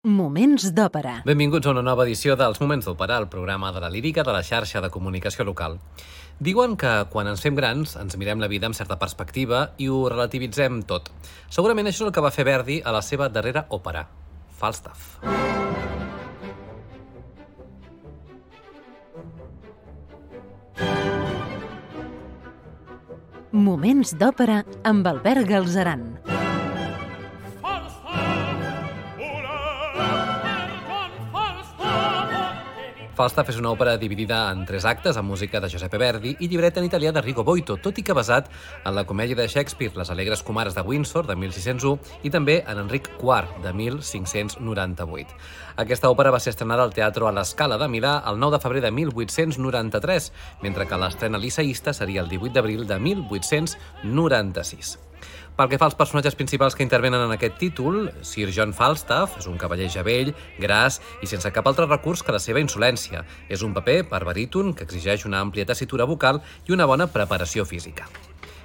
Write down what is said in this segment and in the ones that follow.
Moments d'òpera. Benvinguts a una nova edició dels Moments d'Òpera, el programa de la lírica de la xarxa de comunicació local. Diuen que quan ens fem grans ens mirem la vida amb certa perspectiva i ho relativitzem tot. Segurament això és el que va fer Verdi a la seva darrera òpera, Falstaff. Moments d'òpera amb Albert Galzeran. Falstaff és una òpera dividida en tres actes amb música de Giuseppe Verdi i llibret en italià de Rigo Boito, tot i que basat en la comèdia de Shakespeare Les alegres comares de Windsor, de 1601, i també en Enric IV, de 1598. Aquesta òpera va ser estrenada al Teatro a l'Escala de Milà el 9 de febrer de 1893, mentre que l'estrena liceïsta seria el 18 d'abril de 1896. Pel que fa als personatges principals que intervenen en aquest títol, Sir John Falstaff és un cavaller javell, gras i sense cap altre recurs que la seva insolència. És un paper per baríton que exigeix una àmplia tessitura vocal i una bona preparació física.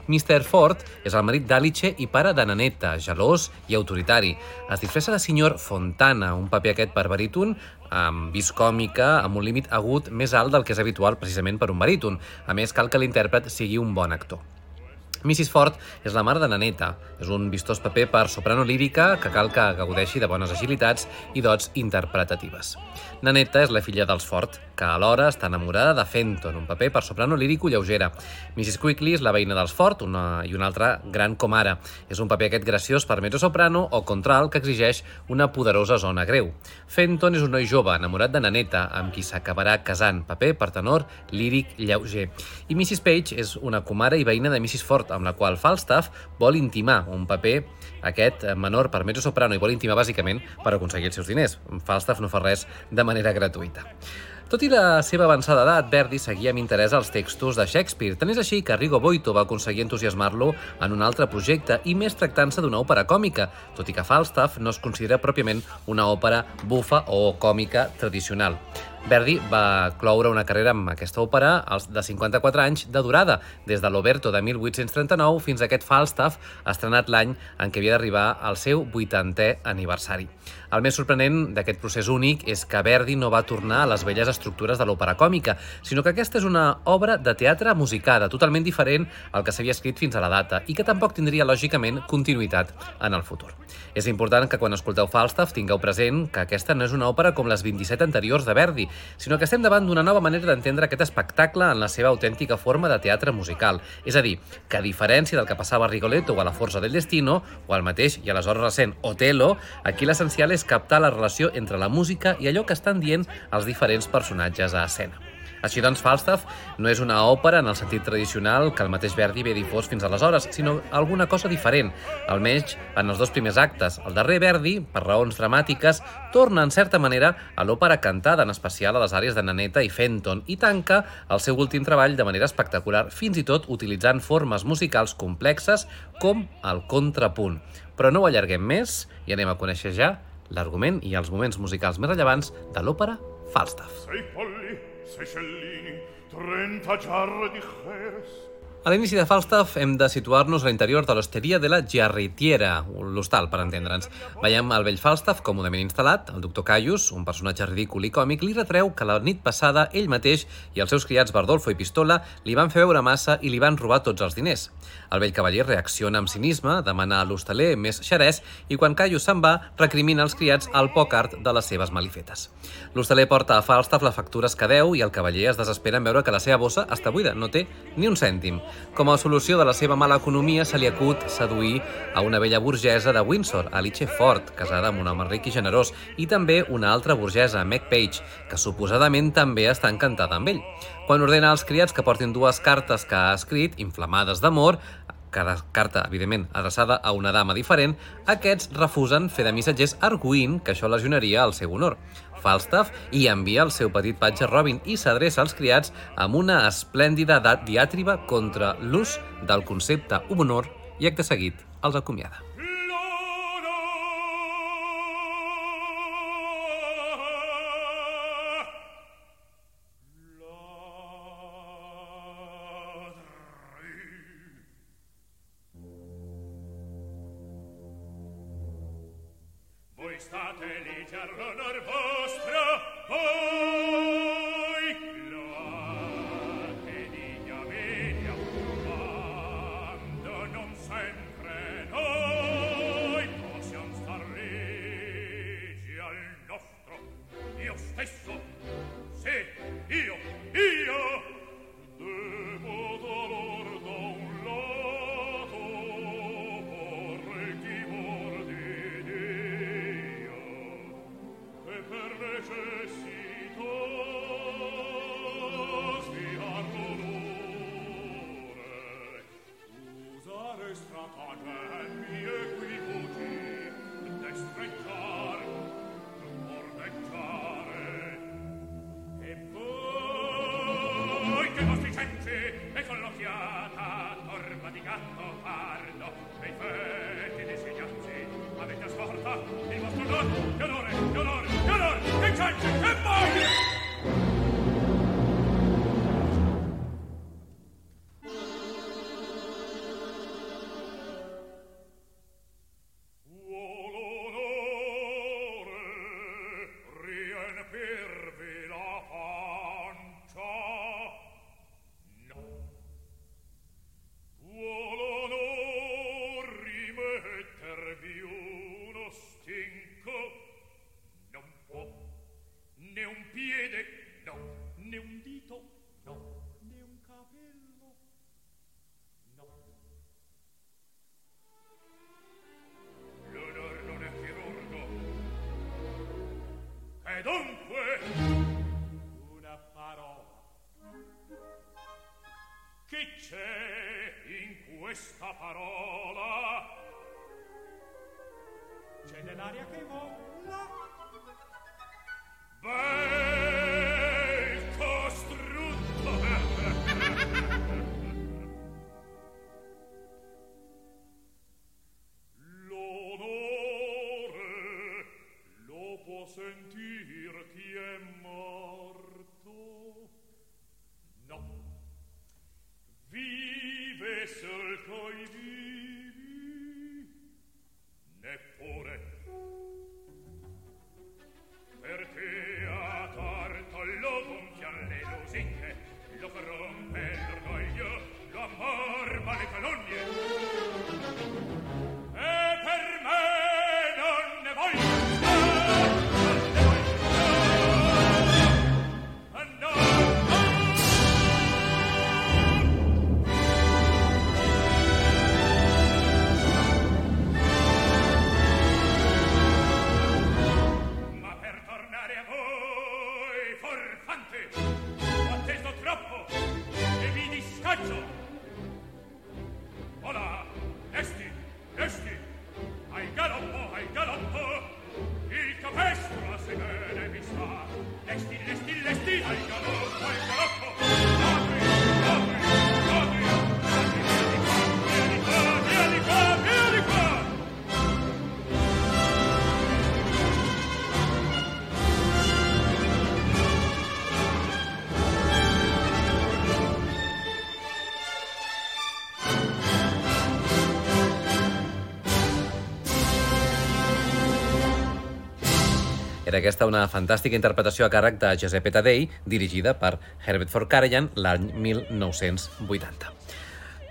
Mr. Ford és el marit d'Alice i pare de Nanetta, gelós i autoritari. Es disfressa de senyor Fontana, un paper aquest per baríton amb vis còmica, amb un límit agut més alt del que és habitual precisament per un baríton. A més, cal que l'intèrpret sigui un bon actor. Mrs. Ford és la mare de Naneta. És un vistós paper per soprano lírica que cal que gaudeixi de bones agilitats i dots interpretatives. Naneta és la filla dels Ford, que alhora està enamorada de Fenton, un paper per soprano lírico lleugera. Mrs. Quickly és la veïna dels Ford una, i una altra gran comara. És un paper aquest graciós per mezzo-soprano o contralt que exigeix una poderosa zona greu. Fenton és un noi jove enamorat de Naneta, amb qui s'acabarà casant, paper per tenor líric lleuger. I Mrs. Page és una comara i veïna de Mrs. Ford, amb la qual Falstaff vol intimar un paper aquest menor per mezzo-soprano i vol intimar bàsicament per aconseguir els seus diners. Falstaff no fa res de manera gratuïta. Tot i la seva avançada edat, Verdi seguia amb interès als textos de Shakespeare. Tant és així que Rigo Boito va aconseguir entusiasmar-lo en un altre projecte i més tractant-se d'una òpera còmica, tot i que Falstaff no es considera pròpiament una òpera bufa o còmica tradicional. Verdi va cloure una carrera amb aquesta òpera de 54 anys de durada, des de l'Oberto de 1839 fins a aquest Falstaff, estrenat l'any en què havia d'arribar al seu 80è aniversari. El més sorprenent d'aquest procés únic és que Verdi no va tornar a les velles estructures de l'òpera còmica, sinó que aquesta és una obra de teatre musicada, totalment diferent al que s'havia escrit fins a la data i que tampoc tindria, lògicament, continuïtat en el futur. És important que quan escolteu Falstaff tingueu present que aquesta no és una òpera com les 27 anteriors de Verdi, sinó que estem davant d'una nova manera d'entendre aquest espectacle en la seva autèntica forma de teatre musical. És a dir, que a diferència del que passava a Rigoletto o a La Forza del Destino, o al mateix i aleshores recent Otelo, aquí l'essencial és captar la relació entre la música i allò que estan dient els diferents personatges a escena. Així doncs, Falstaff no és una òpera en el sentit tradicional que el mateix Verdi havia difós fins aleshores, sinó alguna cosa diferent, almenys en els dos primers actes. El darrer Verdi, per raons dramàtiques, torna en certa manera a l'òpera cantada, en especial a les àrees de Naneta i Fenton, i tanca el seu últim treball de manera espectacular, fins i tot utilitzant formes musicals complexes com el contrapunt. Però no ho allarguem més i anem a conèixer ja l'argument i els moments musicals més rellevants de l'òpera Falstaff. Sei polli, Sei scellini, trenta giarre di Jerez, A l'inici de Falstaff hem de situar-nos a l'interior de l'hosteria de la Giarritiera, l'hostal, per entendre'ns. Veiem el vell Falstaff còmodament instal·lat. El doctor Caius, un personatge ridícul i còmic, li retreu que la nit passada ell mateix i els seus criats Bardolfo i Pistola li van fer veure massa i li van robar tots els diners. El vell cavaller reacciona amb cinisme, demana a l'hostaler més xerès i quan Caius se'n va, recrimina als criats el poc art de les seves malifetes. L'hostaler porta a Falstaff les factures que deu i el cavaller es desespera en veure que la seva bossa està buida, no té ni un cèntim. Com a solució de la seva mala economia, se li acut seduir a una vella burgesa de Windsor, Alice Ford, casada amb un home ric i generós, i també una altra burgesa, Meg Page, que suposadament també està encantada amb ell. Quan ordena als criats que portin dues cartes que ha escrit, inflamades d'amor, cada carta, evidentment, adreçada a una dama diferent, aquests refusen fer de missatgers arguint que això lesionaria el seu honor. Falstaff i envia el seu petit patge Robin i s'adreça als criats amb una esplèndida diàtriba contra l'ús del concepte honor i acte seguit els acomiada. Voi felice all'onor vostro oh! voi área queimou. Era aquesta una fantàstica interpretació a càrrec de Giuseppe Taddei, dirigida per Herbert Ford l'any 1980.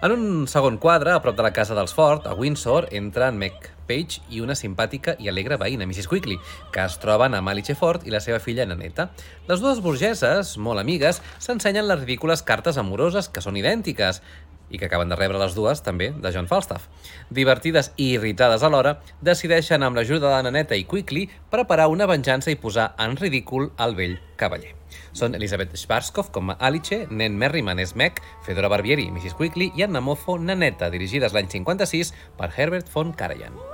En un segon quadre, a prop de la casa dels Ford, a Windsor, entra en Meg Page i una simpàtica i alegre veïna, Mrs. Quigley, que es troben amb Alice Ford i la seva filla Naneta. Les dues burgeses, molt amigues, s'ensenyen les ridícules cartes amoroses que són idèntiques i que acaben de rebre les dues, també, de John Falstaff. Divertides i irritades alhora, decideixen, amb l'ajuda de Naneta i Quickly, preparar una venjança i posar en ridícul el vell cavaller. Són Elizabeth Schwarzkopf com a Alice, Nen Merriman és Meg, Fedora Barbieri, Mrs. Quickly i Anna Moffo, Naneta, dirigides l'any 56 per Herbert von Karajan.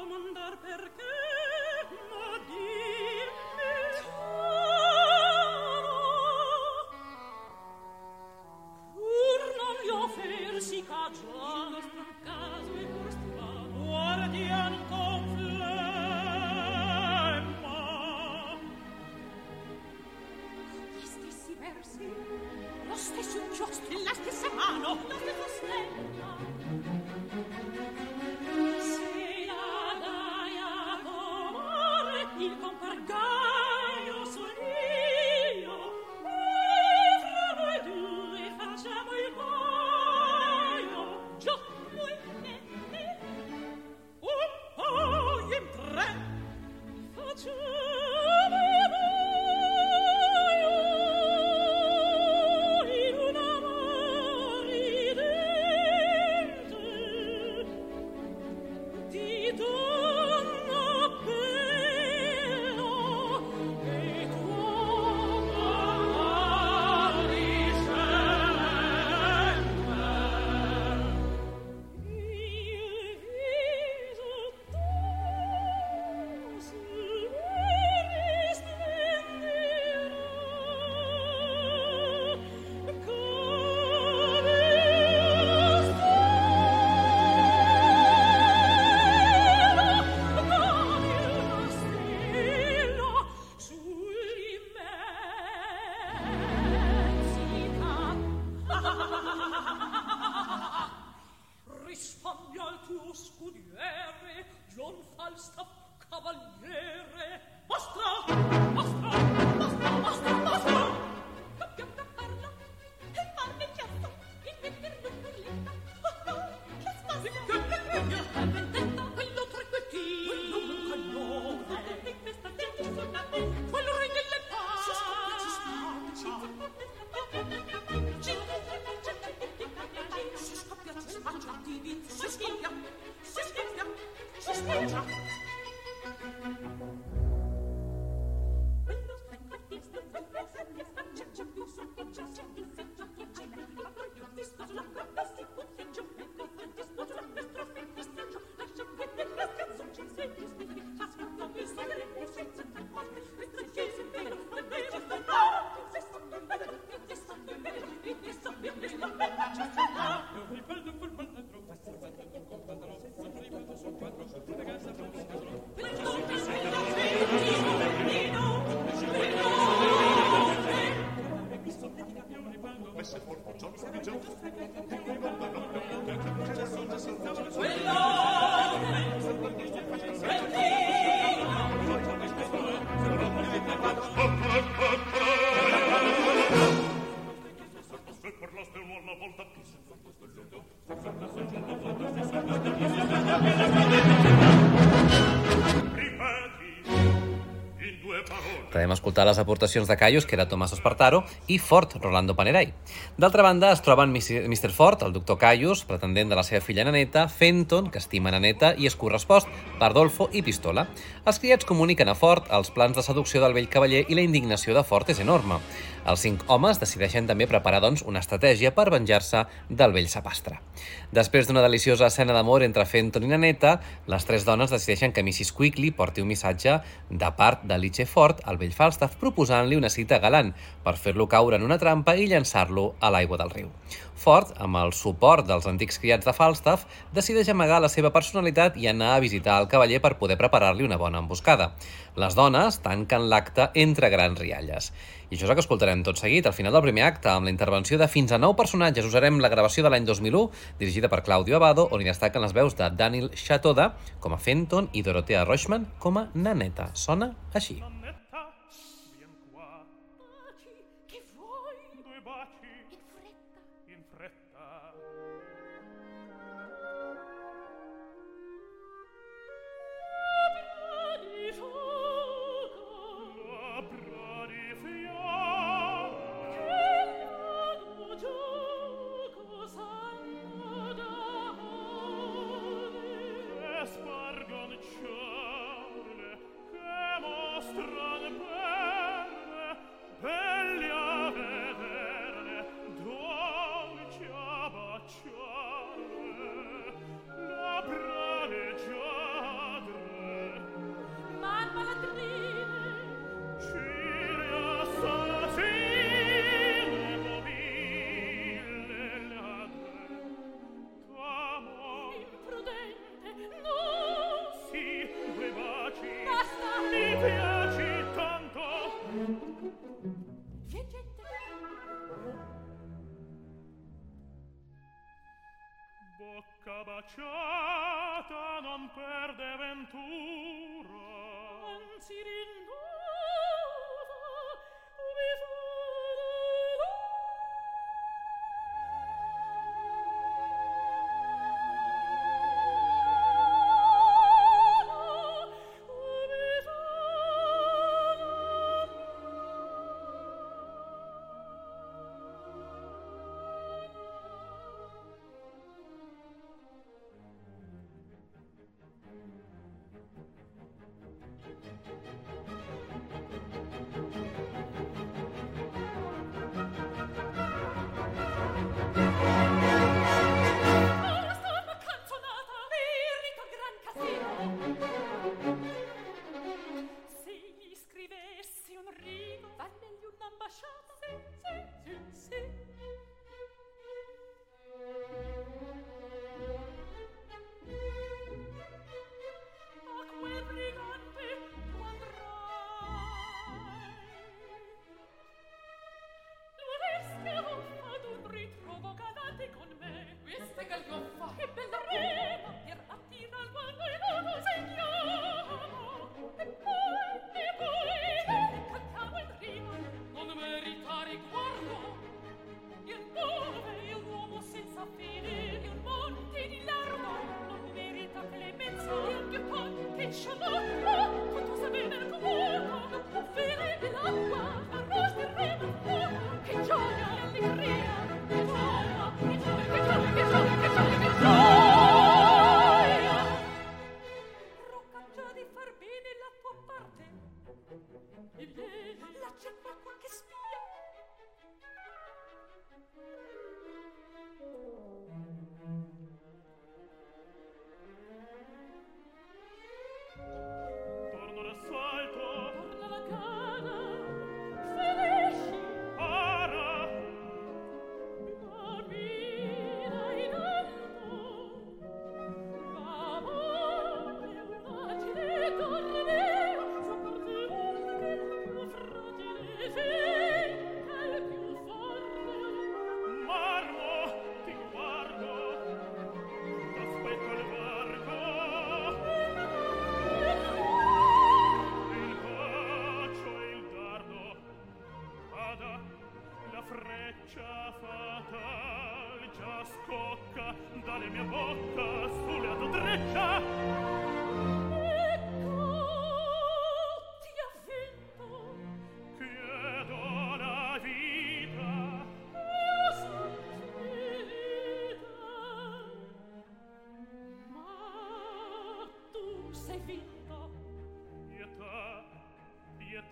comandar per John Falstaff, cavaliere. Escoltat les aportacions de Caius, que era Tomàs Espartaro, i Ford, Rolando Panerai. D'altra banda, es troben Mr. Ford, el doctor Caius, pretendent de la seva filla Naneta, Fenton, que estima Naneta i és correspost per Dolfo i Pistola. Els criats comuniquen a Ford els plans de seducció del vell cavaller i la indignació de Ford és enorme. Els cinc homes decideixen també preparar, doncs, una estratègia per venjar-se del vell sapastre. Després d'una deliciosa escena d'amor entre Fenton i Naneta, les tres dones decideixen que Mrs. Quickly porti un missatge de part de Liche Ford al vell Falstaff proposant-li una cita galant per fer-lo caure en una trampa i llançar-lo a l'aigua del riu. Ford, amb el suport dels antics criats de Falstaff, decideix amagar la seva personalitat i anar a visitar el cavaller per poder preparar-li una bona emboscada. Les dones tanquen l'acte entre grans rialles. I això és el que escoltarem tot seguit, al final del primer acte, amb la intervenció de fins a nou personatges. Usarem la gravació de l'any 2001, dirigida per Claudio Abado, on hi destaquen les veus de Daniel Chatoda com a Fenton i Dorothea Rochman com a Naneta. Sona així. Nannetta, vien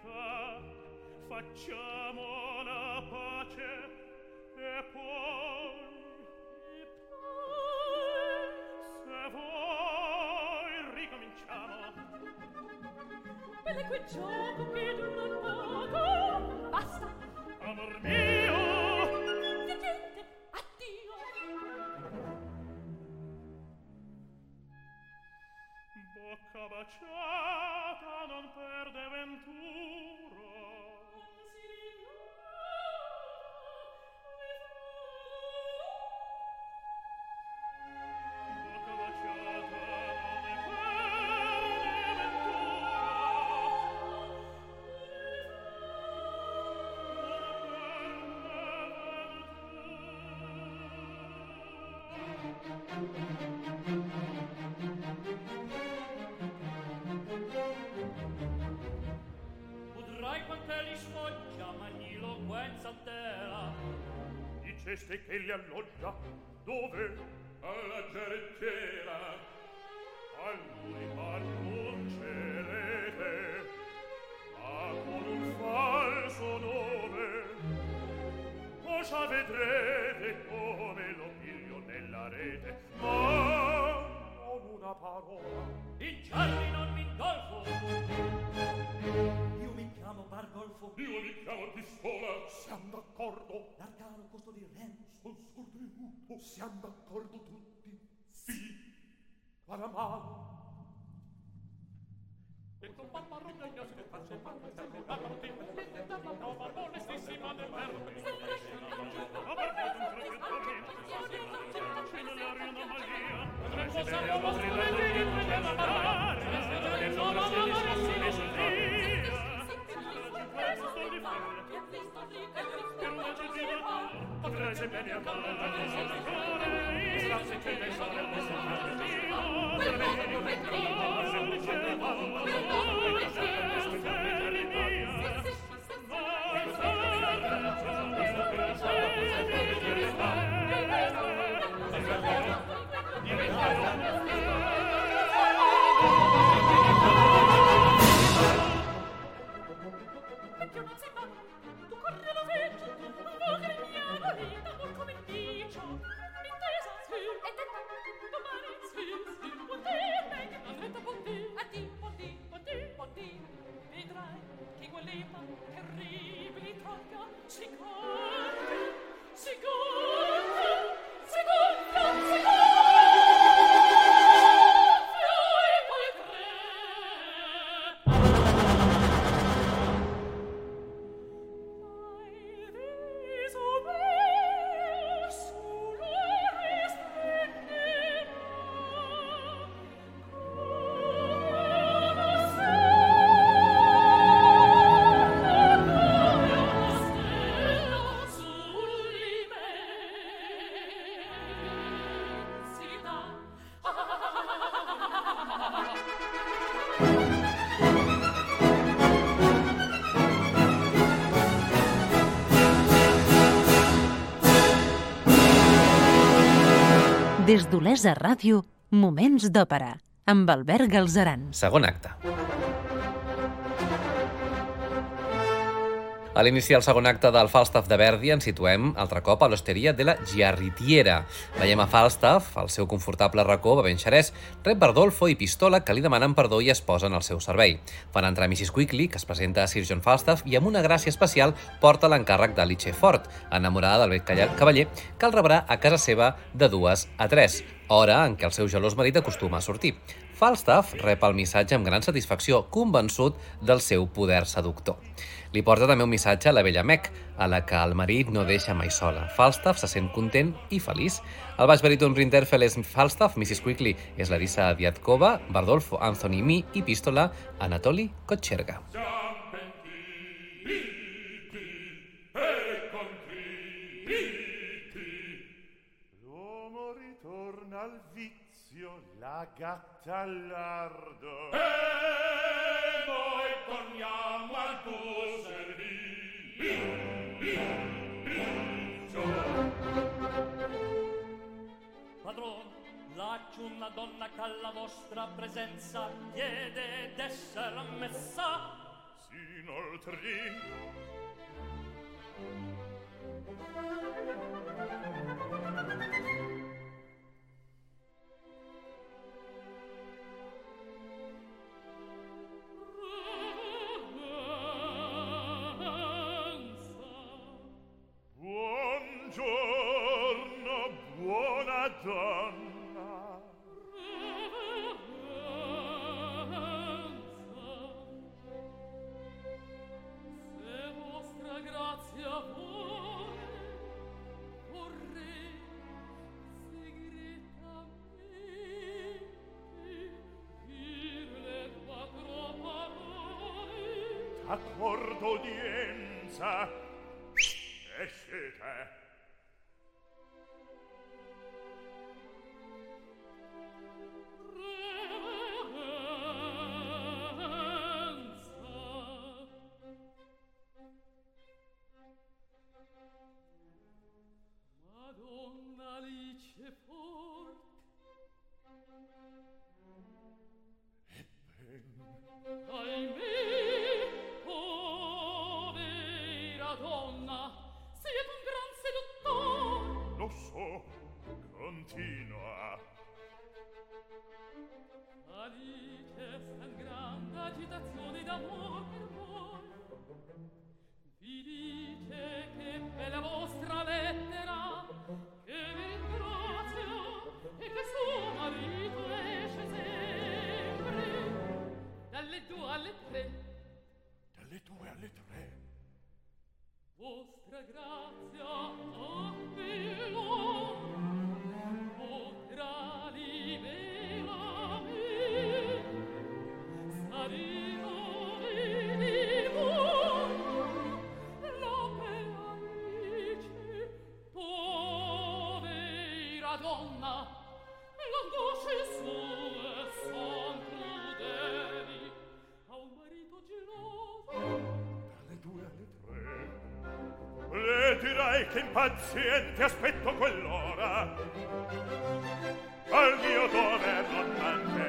libertà facciamo la pace e poi se voi ricominciamo. Belle quel gioco che dura poco. Basta. Amor mio ceste che li alloggia? Dove? alla giarrettiera a lui annuncerete ma con un falso nome. Cosa vedrete? Rodolfo. Io li chiamo pistola. Siamo d'accordo. L'arcano custodiremo. Sono sorpremuto. Siamo d'accordo tutti. Sì. Calamano. E tu mamma rodegno se faccio mamma se mi mamma ti mette da la prova onestissima del verbo. Ma perché tu trattamento? C'è l'aria una magia. Non possiamo aprire la porta della barra. Non possiamo aprire la porta della barra. Thank you. Des d'Olesa Ràdio, Moments d'Òpera, amb Albert Galzeran. Segon acte. A l'inici del segon acte del Falstaff de Verdi ens situem altre cop a l'hosteria de la Giarritiera. Veiem a Falstaff, al seu confortable racó bevent xerès, rep Bardolfo i Pistola que li demanen perdó i es posen al seu servei. Fan entrar Mrs. Quickly, que es presenta a Sir John Falstaff i amb una gràcia especial porta l'encàrrec d'Alice Ford, enamorada del vell cavaller, que el rebrà a casa seva de dues a tres, hora en què el seu gelós marit acostuma a sortir. Falstaff rep el missatge amb gran satisfacció, convençut del seu poder seductor. Li porta també un missatge a la vella Meg, a la que el marit no deixa mai sola. Falstaff se sent content i feliç. El baix baríton Rinderfell és Falstaff, Mrs. Quickly és Larissa Diatkova, Bardolfo Anthony Mi i Pistola Anatoli Kotcherga. Vizio, la gatta all'ardo. E torniamo al tuo servizio. Padron, laggiù una donna che alla vostra presenza chiede d'esser ammessa. S'inoltri. Thank. accordo udienza impaziente aspetto quell'ora. Al mio dover non mancherò.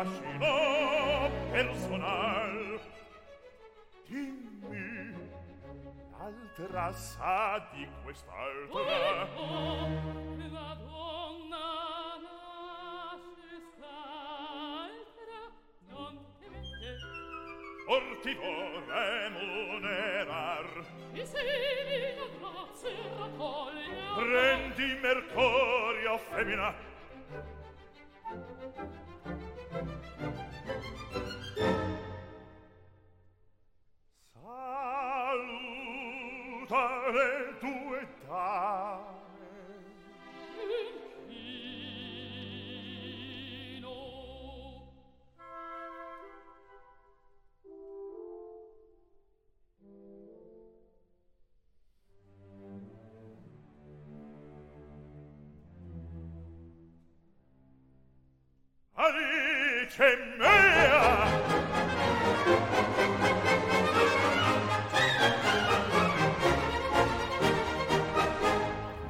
fascino personal. Dimmi l'altra sa di quest'altra. La donna nasce s'altra non temete or ti remunerar e se mi la grazia raccoglia prendi mercurio femmina. Mea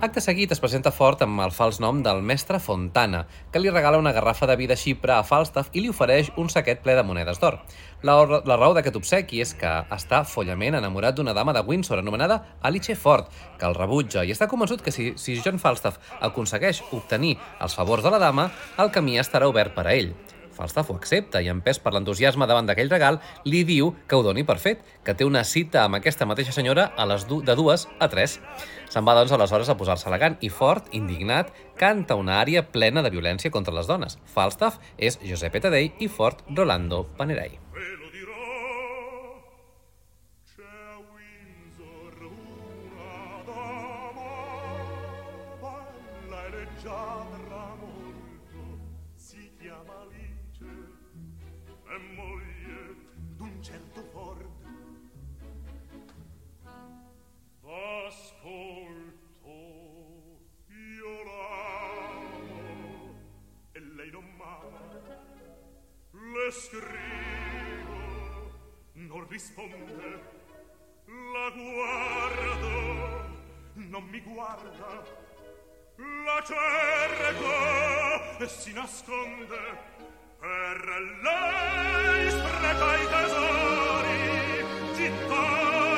Acte seguit es presenta fort amb el fals nom del mestre Fontana, que li regala una garrafa de vi de xipre a Falstaff i li ofereix un saquet ple de monedes d'or. La, la raó d'aquest obsequi és que està follament enamorat d'una dama de Windsor anomenada Alice Ford, que el rebutja i està convençut que si, si John Falstaff aconsegueix obtenir els favors de la dama, el camí estarà obert per a ell. Falstaff ho accepta i, empès per l'entusiasme davant d'aquell regal, li diu que ho doni per fet, que té una cita amb aquesta mateixa senyora a les du de dues a tres. Se'n va, doncs, aleshores a posar-se elegant i fort, indignat, canta una ària plena de violència contra les dones. Falstaff és Giuseppe Taddei i Fort Rolando Panerai. Scrivo, non risponde. La guardo, non mi guarda. La cerco e si nasconde. Per lei spreca i tesori, gittai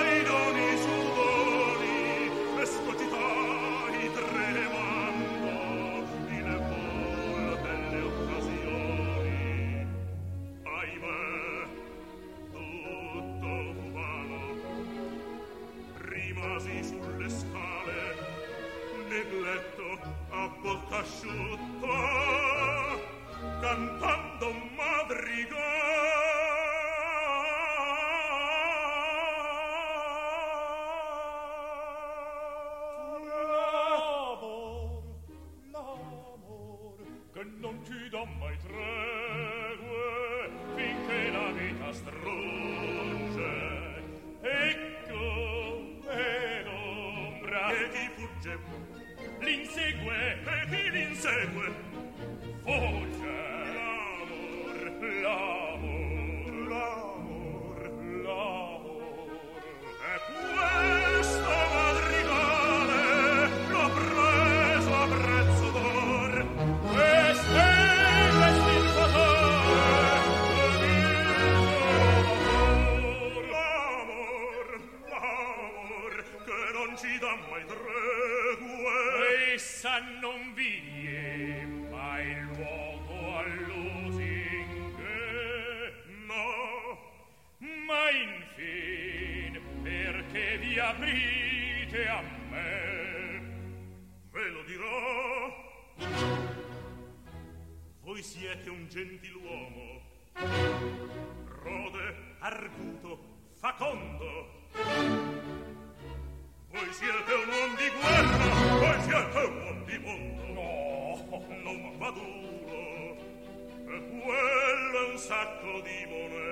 sacco di monete.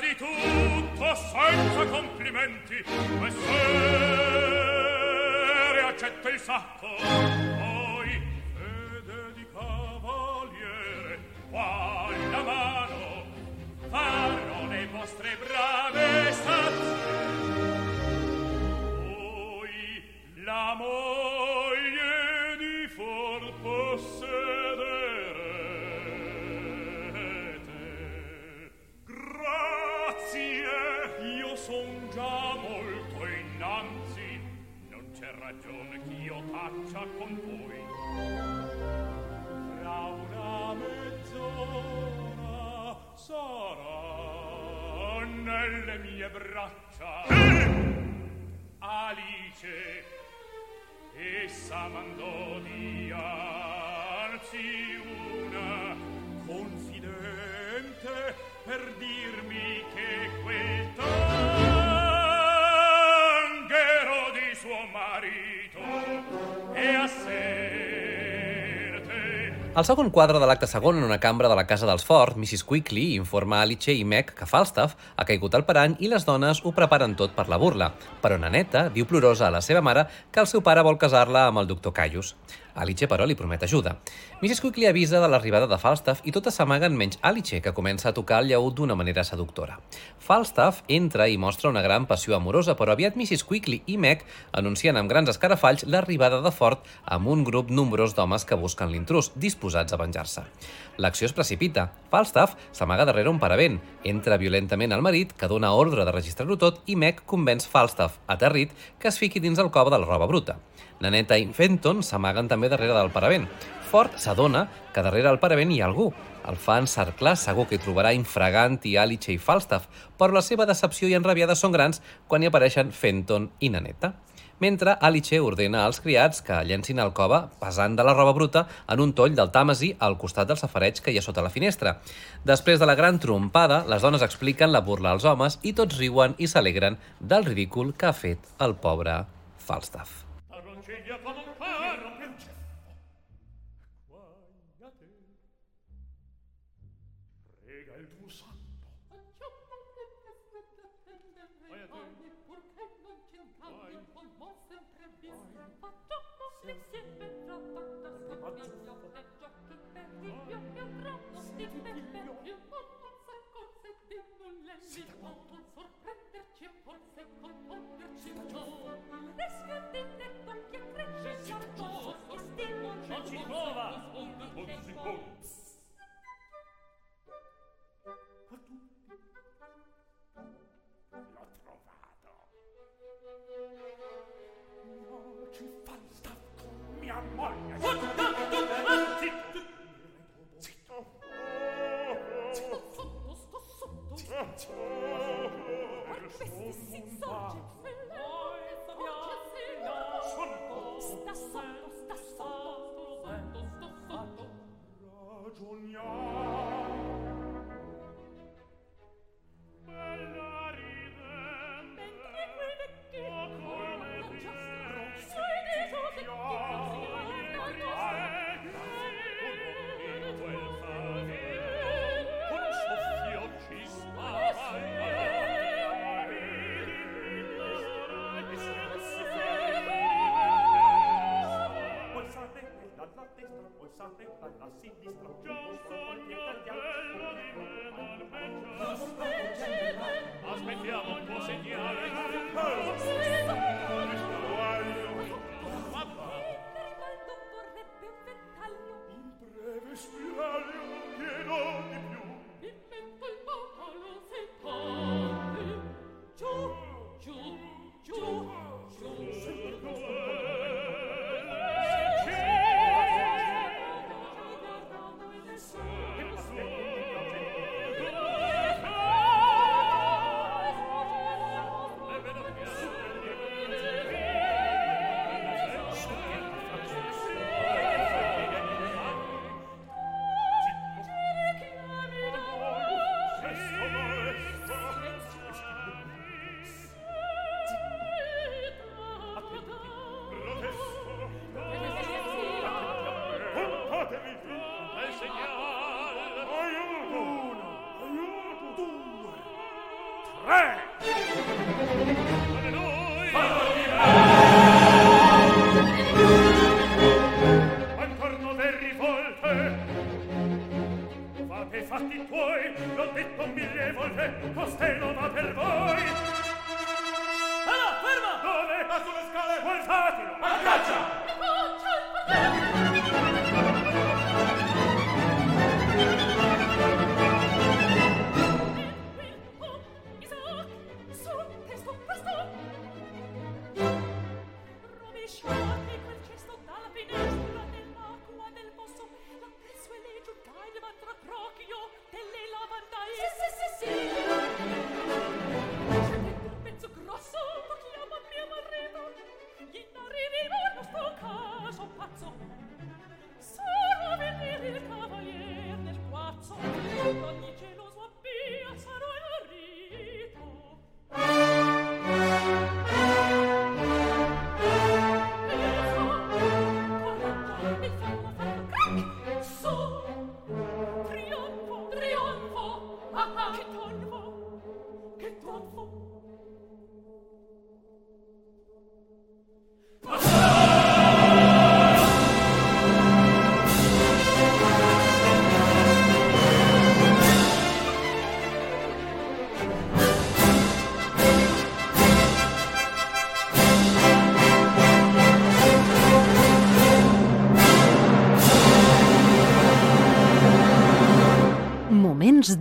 Di tutto, senza complimenti, messere accetto il sacco. Poi, fede di cavaliere, qua la mano, farò le vostre brave per dirmi che quel Al segon quadre de l'acte segon, en una cambra de la casa dels Ford, Mrs. Quickly informa Alice i Meg que Falstaff ha caigut al parany i les dones ho preparen tot per la burla. Però Naneta diu plorosa a la seva mare que el seu pare vol casar-la amb el doctor Caius. Alice, però, li promet ajuda. Mrs. Quickly avisa de l'arribada de Falstaff i totes s'amaguen menys Alice, que comença a tocar el llaüt d'una manera seductora. Falstaff entra i mostra una gran passió amorosa, però aviat Mrs. Quickly i Meg anuncien amb grans escarafalls l'arribada de Ford amb un grup nombrós d'homes que busquen l'intrus, disposats a venjar-se. L'acció es precipita. Falstaff s'amaga darrere un paravent, entra violentament al marit, que dona ordre de registrar-ho tot, i Meg convenç Falstaff, aterrit, que es fiqui dins el cova de la roba bruta. Naneta i Fenton s'amaguen també darrere del paravent. Ford s'adona que darrere el paravent hi ha algú. El fa encerclar, segur que hi trobarà infragant i Alice i Falstaff, però la seva decepció i enrabiada són grans quan hi apareixen Fenton i Naneta. mentre Alice ordena als criats que llencin el cova pesant de la roba bruta en un toll del Tàmesi al costat del safareig que hi ha sota la finestra. Després de la gran trompada, les dones expliquen la burla als homes i tots riuen i s'alegren del ridícul que ha fet el pobre Falstaff. Paronciglia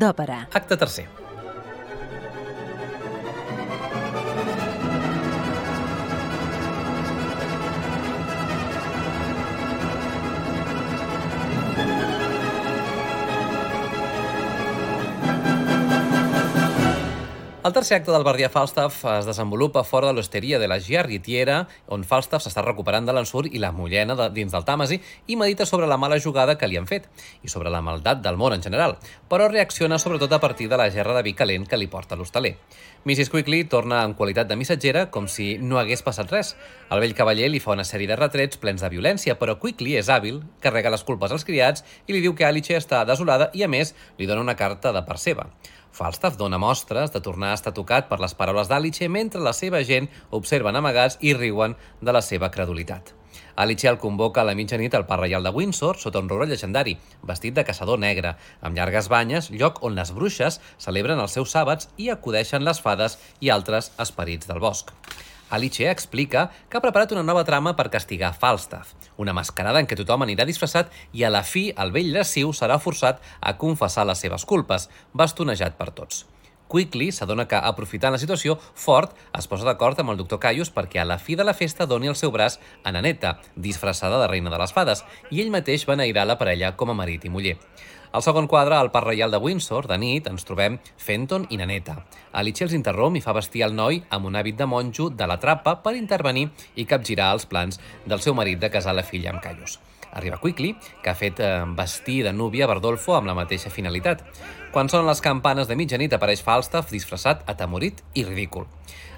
d'òpera. Acte tercer. El tercer acte del Bardià Falstaff es desenvolupa fora de l'hosteria de la Giarritiera, on Falstaff s'està recuperant de l'ensurt i la mullena de, dins del Tàmesi i medita sobre la mala jugada que li han fet i sobre la maldat del món en general, però reacciona sobretot a partir de la gerra de vi calent que li porta l'hostaler. Mrs. Quickly torna en qualitat de missatgera com si no hagués passat res. El vell cavaller li fa una sèrie de retrets plens de violència, però Quickly és hàbil, carrega les culpes als criats i li diu que Alice està desolada i, a més, li dona una carta de part seva. Falstaff dona mostres de tornar a estar tocat per les paraules d'Alice mentre la seva gent observen amagats i riuen de la seva credulitat. Alice el convoca a la mitjanit al Parc Reial de Windsor sota un roure llegendari, vestit de caçador negre, amb llargues banyes, lloc on les bruixes celebren els seus sàbats i acudeixen les fades i altres esperits del bosc. Alice explica que ha preparat una nova trama per castigar Falstaff, una mascarada en què tothom anirà disfressat i a la fi el vell lasciu serà forçat a confessar les seves culpes, bastonejat per tots. Quickly s'adona que, aprofitant la situació, Ford es posa d'acord amb el doctor Caius perquè a la fi de la festa doni el seu braç a Naneta, disfressada de reina de les fades, i ell mateix beneirà la parella com a marit i muller. Al segon quadre, al Parc Reial de Windsor, de nit, ens trobem Fenton i Naneta. Alice els interromp i fa vestir el noi amb un hàbit de monjo de la trapa per intervenir i capgirar els plans del seu marit de casar la filla amb Caius. Arriba Quickly, que ha fet eh, vestir de núvia Bardolfo amb la mateixa finalitat. Quan sonen les campanes de mitjanit apareix Falstaff disfressat, atemorit i ridícul.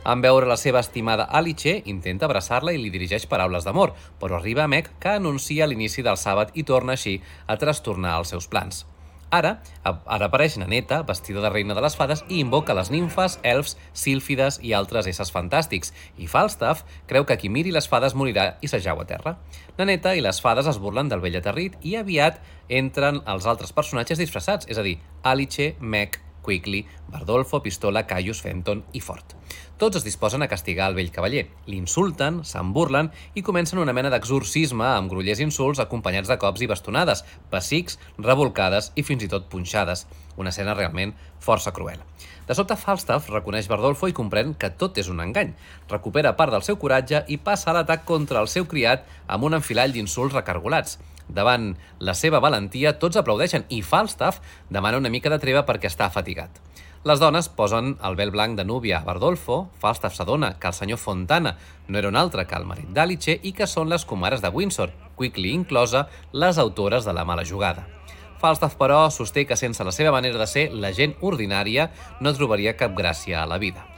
En veure la seva estimada Alice, intenta abraçar-la i li dirigeix paraules d'amor, però arriba a Meg, que anuncia l'inici del sàbat i torna així a trastornar els seus plans. Ara, ara apareix Naneta, vestida de reina de les fades, i invoca les nimfes, elfs, sílfides i altres éssers fantàstics, i Falstaff creu que qui miri les fades morirà i s'ajau a terra. Naneta i les fades es burlen del vell aterrit i aviat entren els altres personatges disfressats, és a dir, Alice, Meg, Quickly, Bardolfo, Pistola, Caius, Fenton i Fort. Tots es disposen a castigar el vell cavaller. L'insulten, se'n burlen i comencen una mena d'exorcisme amb grollers insults acompanyats de cops i bastonades, pessics, revolcades i fins i tot punxades. Una escena realment força cruel. De sobte, Falstaff reconeix Bardolfo i comprèn que tot és un engany. Recupera part del seu coratge i passa a l'atac contra el seu criat amb un enfilall d'insults recargolats. Davant la seva valentia, tots aplaudeixen i Falstaff demana una mica de treva perquè està fatigat. Les dones posen el vel blanc de núvia a Bardolfo, Falstaff s'adona que el senyor Fontana no era un altre que el marit d'Alice i que són les comares de Windsor, Quickly inclosa, les autores de la mala jugada. Falstaff, però, sosté que sense la seva manera de ser, la gent ordinària no trobaria cap gràcia a la vida.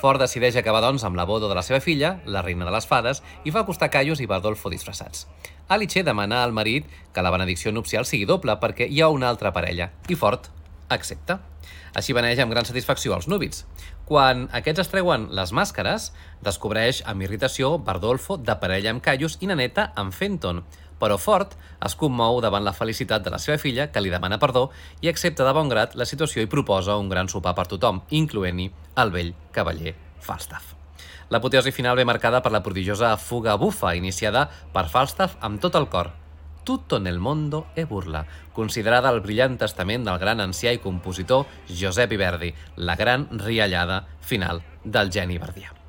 Ford decideix acabar, doncs, amb la boda de la seva filla, la reina de les fades, i fa acostar Caius i Bardolfo disfressats. Alice demana al marit que la benedicció nupcial sigui doble perquè hi ha una altra parella, i Ford accepta. Així beneja amb gran satisfacció els núbits. Quan aquests es treuen les màscares, descobreix amb irritació Bardolfo de parella amb Caius i Naneta amb Fenton, però Ford es commou davant la felicitat de la seva filla, que li demana perdó, i accepta de bon grat la situació i proposa un gran sopar per tothom, incloent-hi el vell cavaller Falstaff. L'apoteosi final ve marcada per la prodigiosa fuga bufa, iniciada per Falstaff amb tot el cor. Tutto nel mondo è burla, considerada el brillant testament del gran ancià i compositor Giuseppe Verdi, la gran riallada final del geni verdià.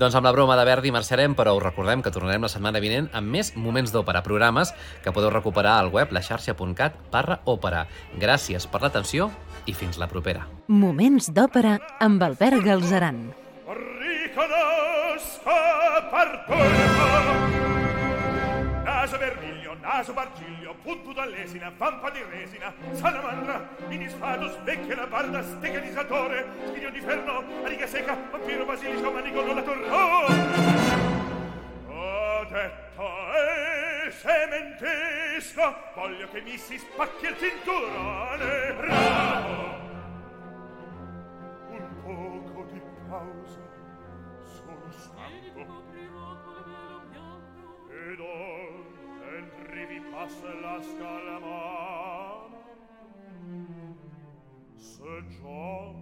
Doncs amb la broma de Verdi marxarem, però us recordem que tornarem la setmana vinent amb més moments d'òpera, programes que podeu recuperar al web laxarxa.cat barra òpera. Gràcies per l'atenció i fins la propera. Moments d'òpera amb Albert Galzeran. Riconosco partorno Naso vermiglio, naso bargiglio, punto d'allesina, vampa di resina, salamandra, minisfado, svecchia la barda, steganizzatore, spiglio di ferro, riga secca, vampiro, basilico, manico, la torro. Ho detto e sementesco, voglio che mi si spacchi il cinturone. Bravo! Un poco di pausa, sono stanco. Ed ora vi passa la scalamana se già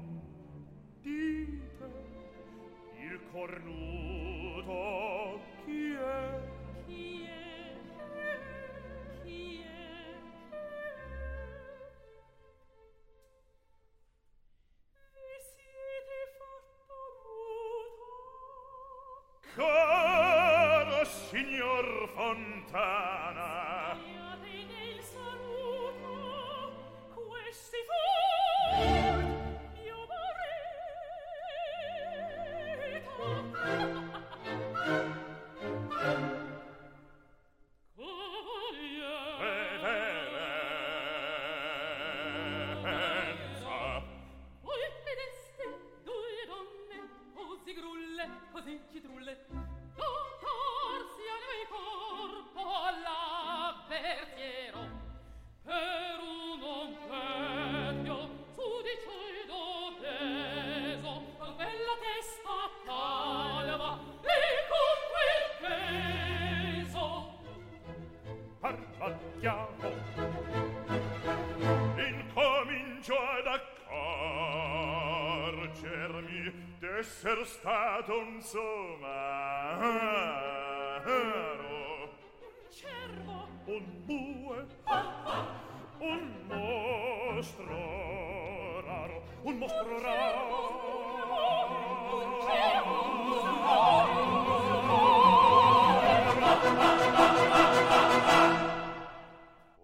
dite il cornuto un somaro un cervo. Un bue. Un mostro raro. Un mostro raro un cervo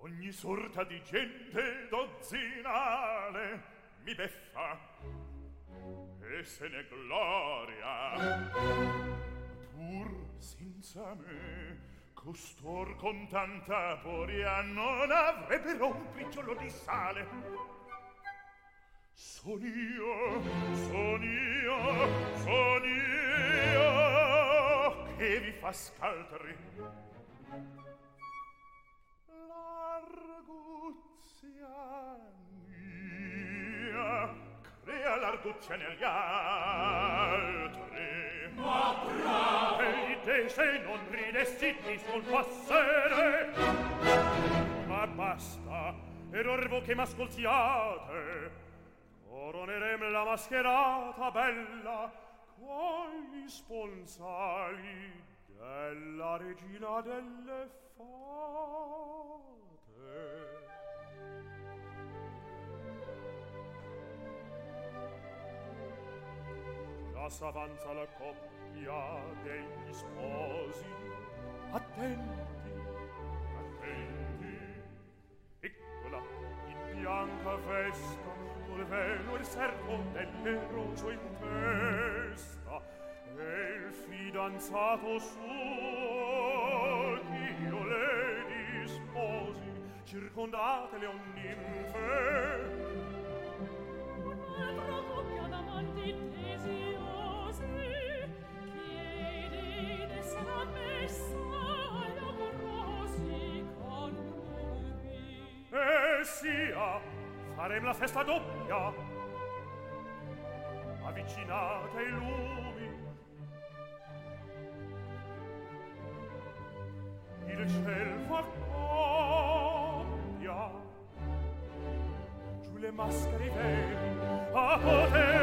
Ogni sorta di gente dozzinale mi beffa e se ne gloria. Pur senza me costor con tanta poria non avrebbero un briciolo di sale. Son io son io son io che vi fa scaltri. L'arguziano e all'arduzia negli altri. Ma bravo! Egli te se non ridesti ti sol passere. Ma basta, ed orvo che m'ascoltiate, coronerem la mascherata bella quali sponsali della regina delle fate. Mas s'avanza la coppia degli sposi. Attenti, attenti. Eccola, in bianca festa Col velo e il servo del roso in testa E il fidanzato suo Ch'io le disposi Circondate le onninfe Un'altra coppia d'amanti tesi. sia, farem la festa doppia. Avvicinate i lumi. Il ciel fa coppia. Giù le maschere veri, a poter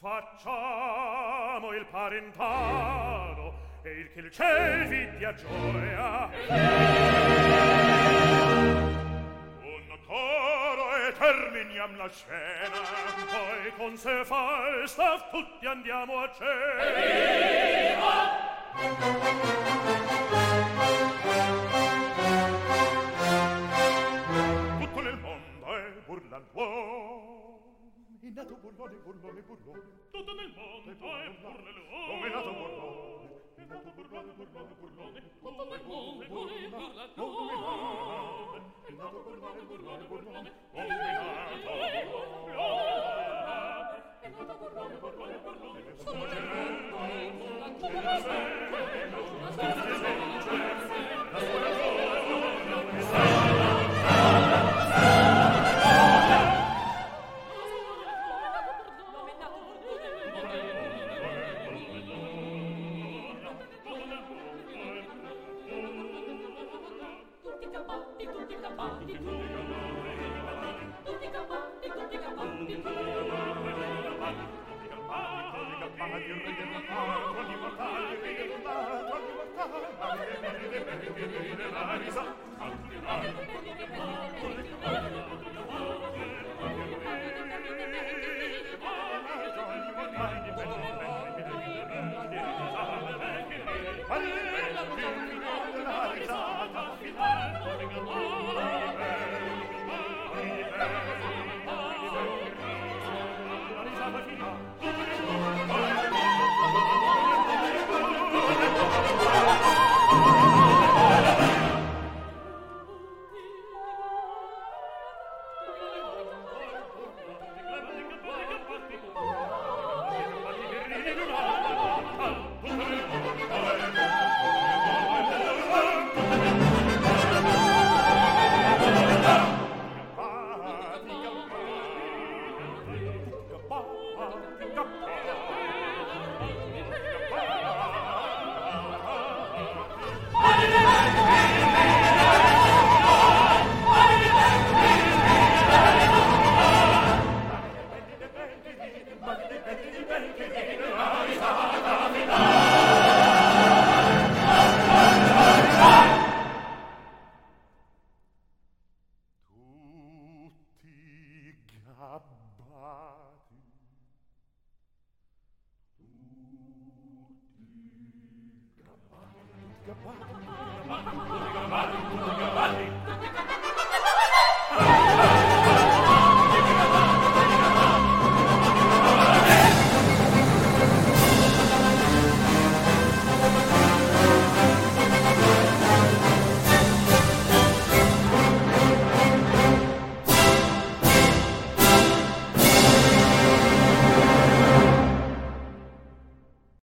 Facciamo il parentado e il che il ciel vidia gioia. Un coro e terminiam la scena, poi con se Falstaff tutti andiamo a cena. Tutto nel mondo è burlantuomo, È nato burlone, burlone, burlone. Tutto nel mondo è burlone. Come è nato burlone? È nato burlone, burlone, burlone. Tutto nel mondo è burlone. Come è nato burlone, burlone, burlone. Come è nato burlone? È nato burlone, burlone, burlone. Sono gerente, sono gerente, sono gerente, sono gerente, sono gerente, sono gerente,